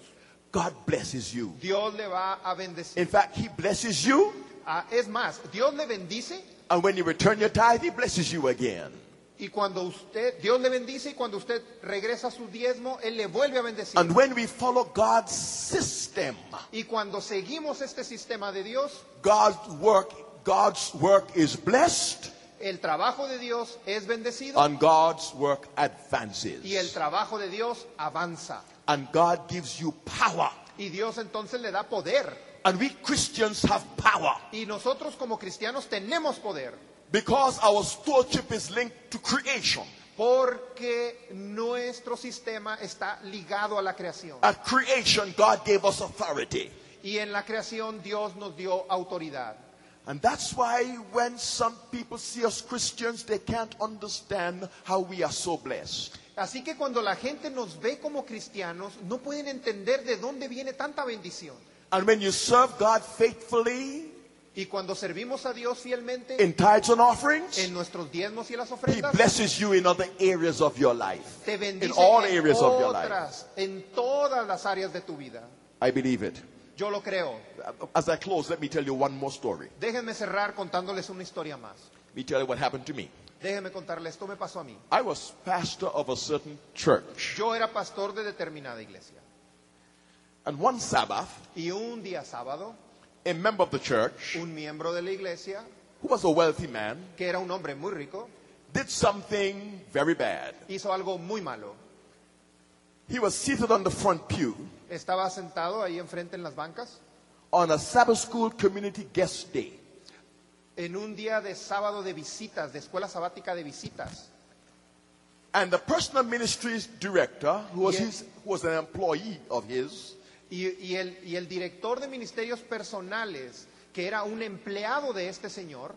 God blesses you. Dios le va a bendecir. In fact, He blesses you, Ah, es más, Dios le bendice and when you return your tithe, He blesses you again. Y cuando usted, Dios le bendice y cuando usted regresa su diezmo, Él le vuelve a bendecir. And when we follow God's system, Y cuando seguimos este sistema de Dios, God's work, God's work is blessed, el trabajo de Dios es bendecido and God's work advances. y el trabajo de Dios avanza. And God gives you power. Y Dios entonces le da poder. And we Christians have power Y nosotros como cristianos tenemos poder because our stewardship is linked to creation. porque nuestro sistema está ligado a la creación. At creation, God gave us authority. Y en la creación Dios nos dio autoridad. And that's why when some people see us Christians, they can't understand how we are so blessed. Así que cuando la gente nos ve como cristianos, no pueden entender de dónde viene tanta bendición. And when you serve God faithfully Y cuando servimos a Dios fielmente in tithes and offerings, en nuestros diezmos y las He ofrendas, blesses you in other areas of your life. te In bendice all en areas of your life. otras, en todas las áreas de tu vida. I believe it. Yo lo creo. As I close, let me tell you one more story. Déjenme cerrar contándoles una historia más. Let me tell you what happened to me. Déjenme contarles, esto me pasó a mí. I was pastor of a certain church. Yo era pastor de determinada iglesia. And one Sabbath, Y un día sábado, a member of the church, un miembro de la iglesia, who was a wealthy man, que era un hombre muy rico, did something very bad. hizo algo muy malo. He was seated on the front pew Estaba sentado ahí enfrente en las bancas on a Sabbath school community guest day. en un día de sábado de visitas, de escuela sabática de visitas. And the personal ministries director, who was, his, who was an employee of his, Y, y el, y el director de ministerios personales, que era un empleado de este señor,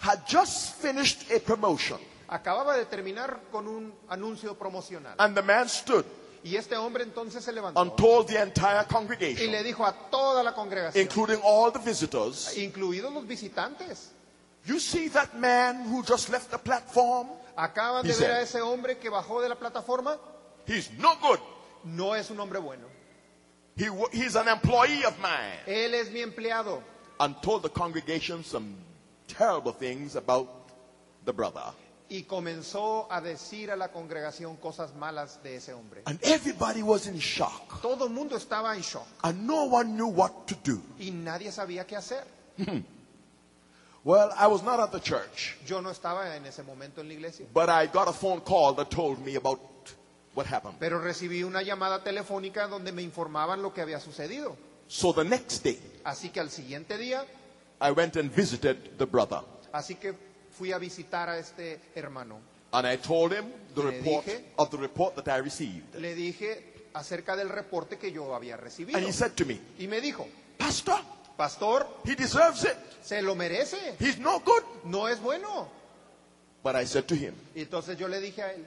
had just finished a promotion. acababa de terminar con un anuncio promocional. And the man stood Y este hombre entonces se levantó and told the entire y congregation, le dijo a toda la congregación, including all the visitors, incluidos los visitantes, You see that man who just left the platform? acaban He de ver said- a ese hombre que bajó de la plataforma, He's no good. no es un hombre bueno. He, he's an employee of mine. Él es mi empleado. And told the congregation some terrible things about the brother. Y comenzó a decir a la congregación cosas malas de ese hombre. And everybody was in shock. Todo el mundo estaba en shock And no one knew what to do. y nadie sabía qué hacer. Hmm. Well, I was not at the church, Yo no estaba en ese momento en la iglesia, but I got a phone call that told me about what happened. pero recibí una llamada telefónica donde me informaban lo que había sucedido. So the next day, Así que al siguiente día, I went and visited the brother. así que fui a visitar a este hermano. And I told him the Le report dije- of the report that I received. Le dije acerca del reporte que yo había recibido. And he said to me, Y me dijo, Pastor, pastor, he deserves it. se lo merece, He's no good. no es bueno. But I said to him, Y entonces yo le dije a él,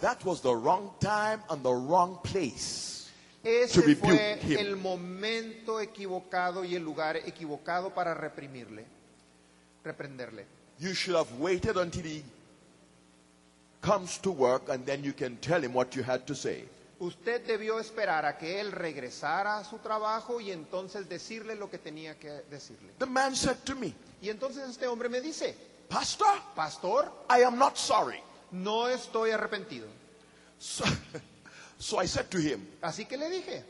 that was the wrong time and the wrong place. ese To rebuke fue him. el momento equivocado y el lugar equivocado para reprimirle, reprenderle. You should have waited until he comes to work and then you can tell him what you had to say. Usted debió esperar a que él regresara a su trabajo y entonces decirle lo que tenía que decirle. The man said to me, Y entonces este hombre me dice, Pastor, pastor, I am not sorry. No estoy arrepentido. So, <laughs> so I said to him, Así que le dije,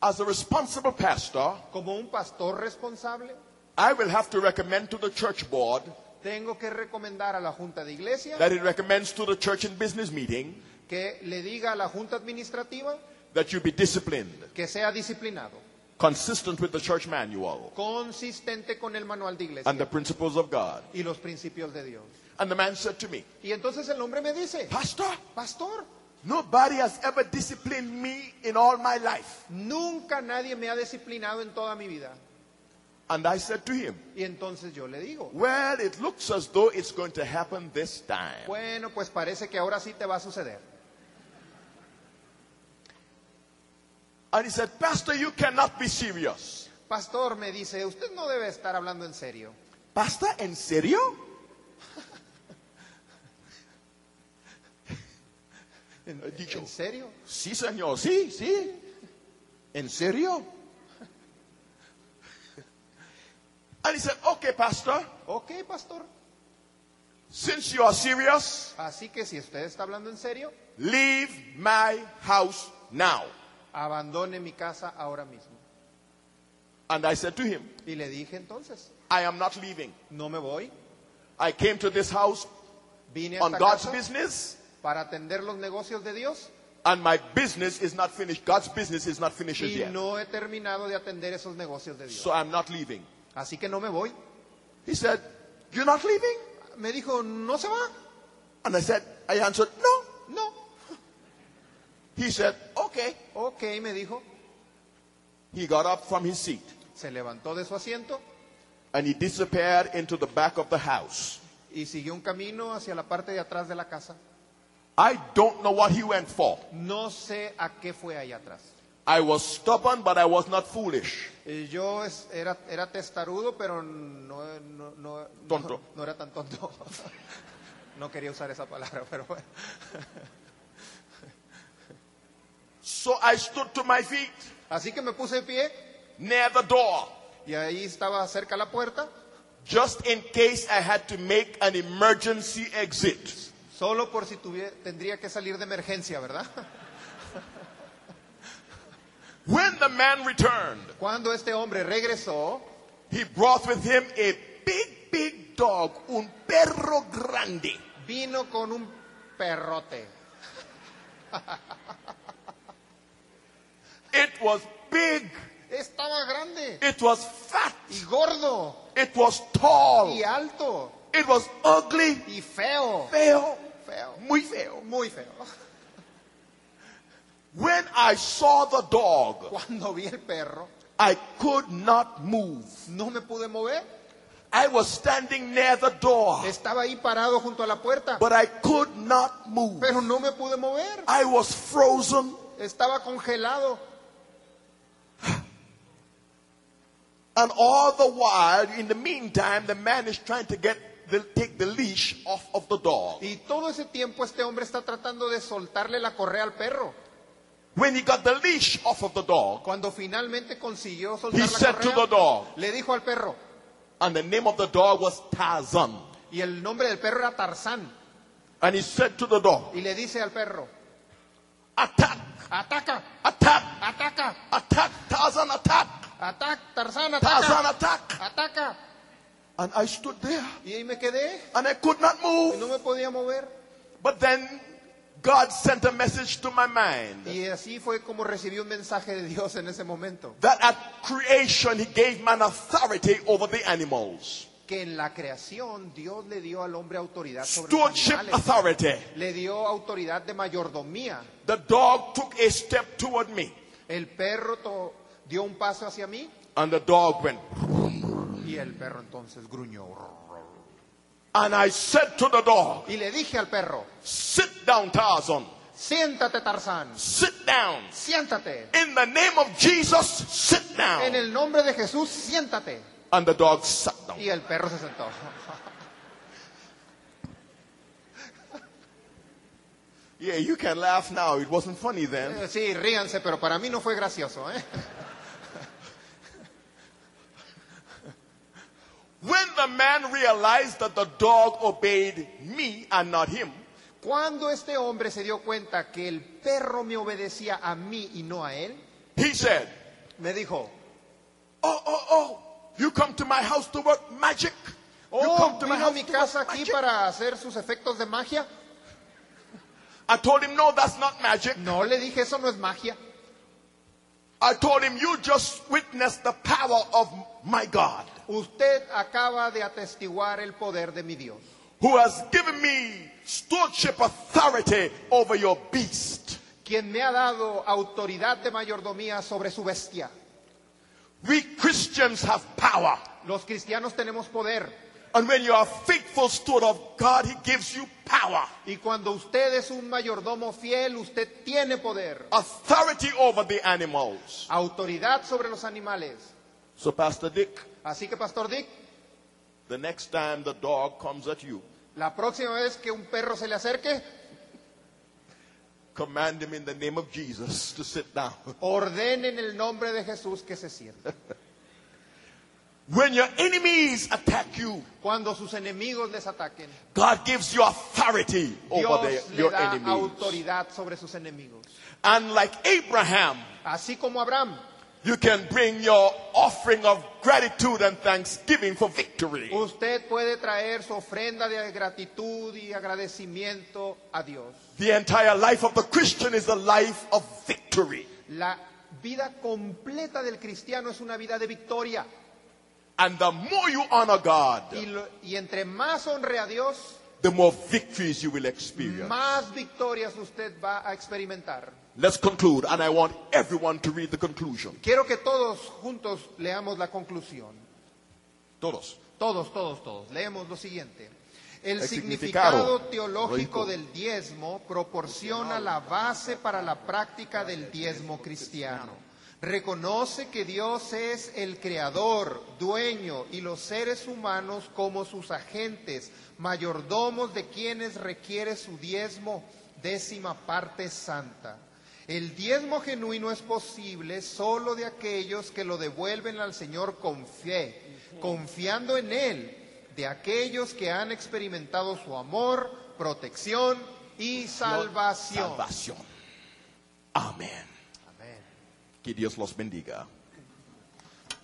as a responsible pastor, como un pastor responsable, I will have to recommend to the church board tengo que recomendar a la junta de iglesia that it recommends to the church and business meeting que le diga a la junta administrativa that you be disciplined, que sea disciplinado, consistent with the church manual consistente con el manual de and iglesia the principles of God. y los principios de Dios. And the man said to me, Y entonces el hombre me dice, Pastor, pastor, nobody has ever disciplined me in all my life. nunca nadie me ha disciplinado en toda mi vida. And I said to him, Y entonces yo le digo, Well, it looks as though it's going to happen this time. bueno, pues parece que ahora sí te va a suceder. And he said, Pastor, you cannot be serious. Pastor me dice, usted no debe estar hablando en serio. Pastor, ¿en serio? He dicho, ¿En serio? sí, señor, sí, sí. ¿En serio? And he said, okay, pastor, Ok, pastor. since you are serious, Así que si usted está hablando en serio, leave my house now. abandone mi casa ahora mismo. And I said to him, Y le dije entonces, I am not leaving. no me voy, I came to this house vine a on esta God's casa business, para atender los negocios de Dios and my business is not finished. God's business is not finished y yet. no he terminado de atender esos negocios de Dios. So I'm not leaving. Así que no me voy. He said, You're not leaving? Me dijo, ¿no se va? And I said, I answered, No. No. He said, Okay. Ok, me dijo. He got up from his seat Se levantó de su asiento and he disappeared into the back of the house. y siguió un camino hacia la parte de atrás de la casa. I don't know what he went for. No sé a qué fue allá atrás. I was stubborn, but I was not foolish. Yo es- era, era testarudo, pero no, no, no, Tonto. no, no era tan tonto. <laughs> No quería usar esa palabra, pero bueno. So I stood to my feet Así que me puse de pie near the door, y ahí estaba cerca la puerta, just in case I had to make an emergency exit. Solo por si tuvie- tendría que salir de emergencia, ¿verdad? <laughs> When the man returned, Cuando este hombre regresó, he brought with him a big, big dog, un perro grande. vino con un perrote. <laughs> It was big, Estaba grande it was fat, y gordo it was tall, y alto it was ugly, y feo. feo, Feo. muy feo. Muy feo. <laughs> When I saw the dog, Cuando vi el perro, I could not move. no me pude mover. I was standing near the door, Estaba ahí parado junto a la puerta, but I could not move. pero no me pude mover. I was frozen. Estaba congelado. And all the while, in the meantime, the man is trying to get the, take the leash off of the dog. Y todo ese tiempo este hombre está tratando de soltarle la correa al perro. When he got the leash off of the dog, Cuando finalmente consiguió soltar he la said to the correa, dog, le dijo al perro, and the name of the dog was Tarzan. y el nombre del perro era Tarzán, And he said to the dog, y le dice al perro, attack, ataca, attack, ataca, attack, Tarzan, attack, ataca, Tarzán, Tarzan, ataca, attack. ataca. And I stood there Y ahí me quedé, and I could not y no move. me podía mover. But then God sent a message to my mind Y así fue como recibí un mensaje de Dios en ese momento. that at creation he gave man authority over the animals. Que en la creación Dios le dio al hombre autoridad sobre los Stewardship animales. authority. Le dio autoridad de mayordomía. The dog took a step toward me El perro dio un paso hacia mí and the dog went. Y el perro entonces gruñó. And I said to the dog, Y le dije al perro, sit down, Tarzan. siéntate Tarzán, Sit down. siéntate. In the name of Jesus, sit En down. el nombre de Jesús, siéntate. And the dog sat down. Y el perro se sentó. Yeah, you can laugh now. It wasn't funny then. Eh, Sí, ríanse, pero para mí no fue gracioso. ¿eh? When the man realized that the dog obeyed me and not him, Cuando este hombre se dio cuenta que el perro me obedecía a mí y no a él, he said, me dijo, Oh, oh, oh, you come to my house to work magic? You oh, come to my vino a house mi to casa work aquí magic? para hacer sus efectos de magia. I told him, no, that's not magic. No, le dije, eso no es magia. I told him, you just witnessed the power of my God, Usted acaba de atestiguar el poder de mi Dios, who has given me stewardship authority over your beast. quien me ha dado autoridad de mayordomía sobre su bestia. We Christians have power. Los cristianos tenemos poder. And when you are faithful steward of God, He gives you power, Y cuando usted es un mayordomo fiel, usted tiene poder, authority over the animals. autoridad sobre los animales. So, Pastor Dick, Así que, Pastor Dick, the next time the dog comes at you, la próxima vez que un perro se le acerque, command him in the name of Jesus to sit down. <laughs> el nombre de Jesús que se siente. When your enemies attack you, Cuando sus enemigos les ataquen, God gives you authority over Dios the, le your da enemies. autoridad sobre sus enemigos. And like Abraham, Así como Abraham, you can bring your offering of gratitude and thanksgiving for victory. usted puede traer su ofrenda de gratitud y agradecimiento a Dios. The entire life of the Christian is a life of victory. La vida completa del cristiano es una vida de victoria. And the more you honor God, Y, lo- y entre más honre a Dios, the more victories you will experience. más victorias usted va a experimentar. Let's conclude, and I want everyone to read the conclusion. Quiero que todos juntos leamos la conclusión. Todos. Todos, todos, todos. Leemos lo siguiente. El, El significado, significado teológico rico. del diezmo proporciona la base para la práctica del diezmo cristiano. Reconoce que Dios es el creador, dueño y los seres humanos como sus agentes, mayordomos de quienes requiere su diezmo, décima parte santa. El diezmo genuino es posible solo de aquellos que lo devuelven al Señor con fe, confiando en Él, de aquellos que han experimentado su amor, protección y salvación. Salvación. Amén. Amén. Que Dios los bendiga.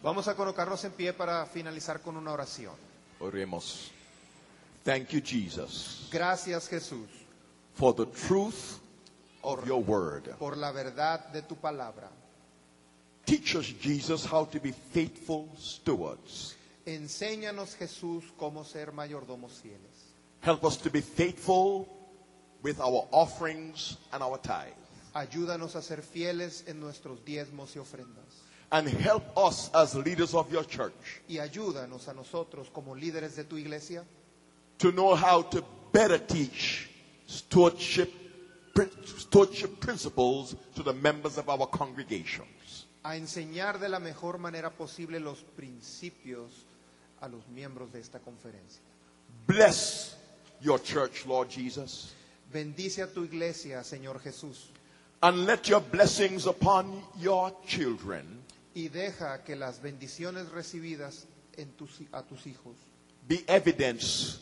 Vamos a colocarnos en pie para finalizar con una oración. Oremos. Thank you, Jesus, Gracias Jesús for the truth of your word. por la verdad de tu palabra. Teach us, Jesus, how to be faithful stewards. Enséñanos Jesús cómo ser mayordomos fieles. Help us to be faithful with our offerings and our tithes. Ayúdanos a ser fieles en nuestros diezmos y ofrendas. And help us as leaders of your church Y ayúdanos a nosotros como líderes de tu iglesia to know how to better teach stewardship, stewardship principles to the members of our congregations. a enseñar de la mejor manera posible los principios a los miembros de esta conferencia. Bless your church, Lord Jesus, Bendice a tu iglesia, Señor Jesús, and let your blessings upon your children y deja que las bendiciones recibidas en tus, a tus hijos be evidence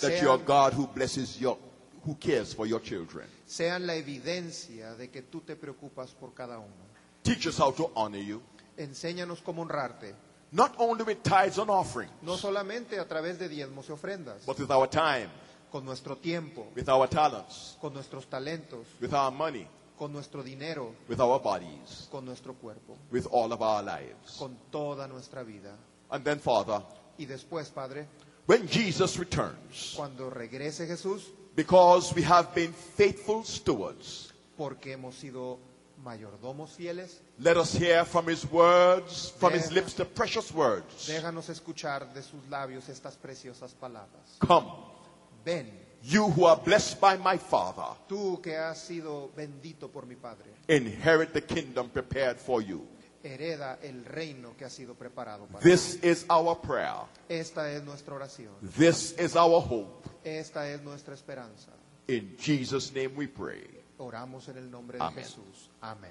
that Sean- you're God who blesses your, who cares for your children. Sean la evidencia de que tú te preocupas por cada uno. Teach us how to honor you, Enséñanos cómo honrarte, not only with tithes and offerings, no solamente a través de diezmos y ofrendas, but with our time, con nuestro tiempo, with our talents, con nuestros talentos, with our money, con nuestro dinero, with our bodies, con nuestro cuerpo, with all of our lives. con toda nuestra vida. And then, Father, Y después, Padre, when Jesus returns, cuando regrese Jesús, because we have been faithful stewards, porque hemos sido mayordomos fieles, let us hear from his words, from his lips, the precious words. déjanos escuchar de sus labios estas preciosas palabras. Come, Ven, you who are blessed by my Father, tú que has sido bendito por mi Padre, inherit the kingdom prepared for you. Hereda el reino que ha sido preparado para This is our prayer. Esta es nuestra oración, This is our hope. esta es nuestra esperanza. In Jesus' name we pray. Oramos en el nombre de Amén. Jesús. Amén.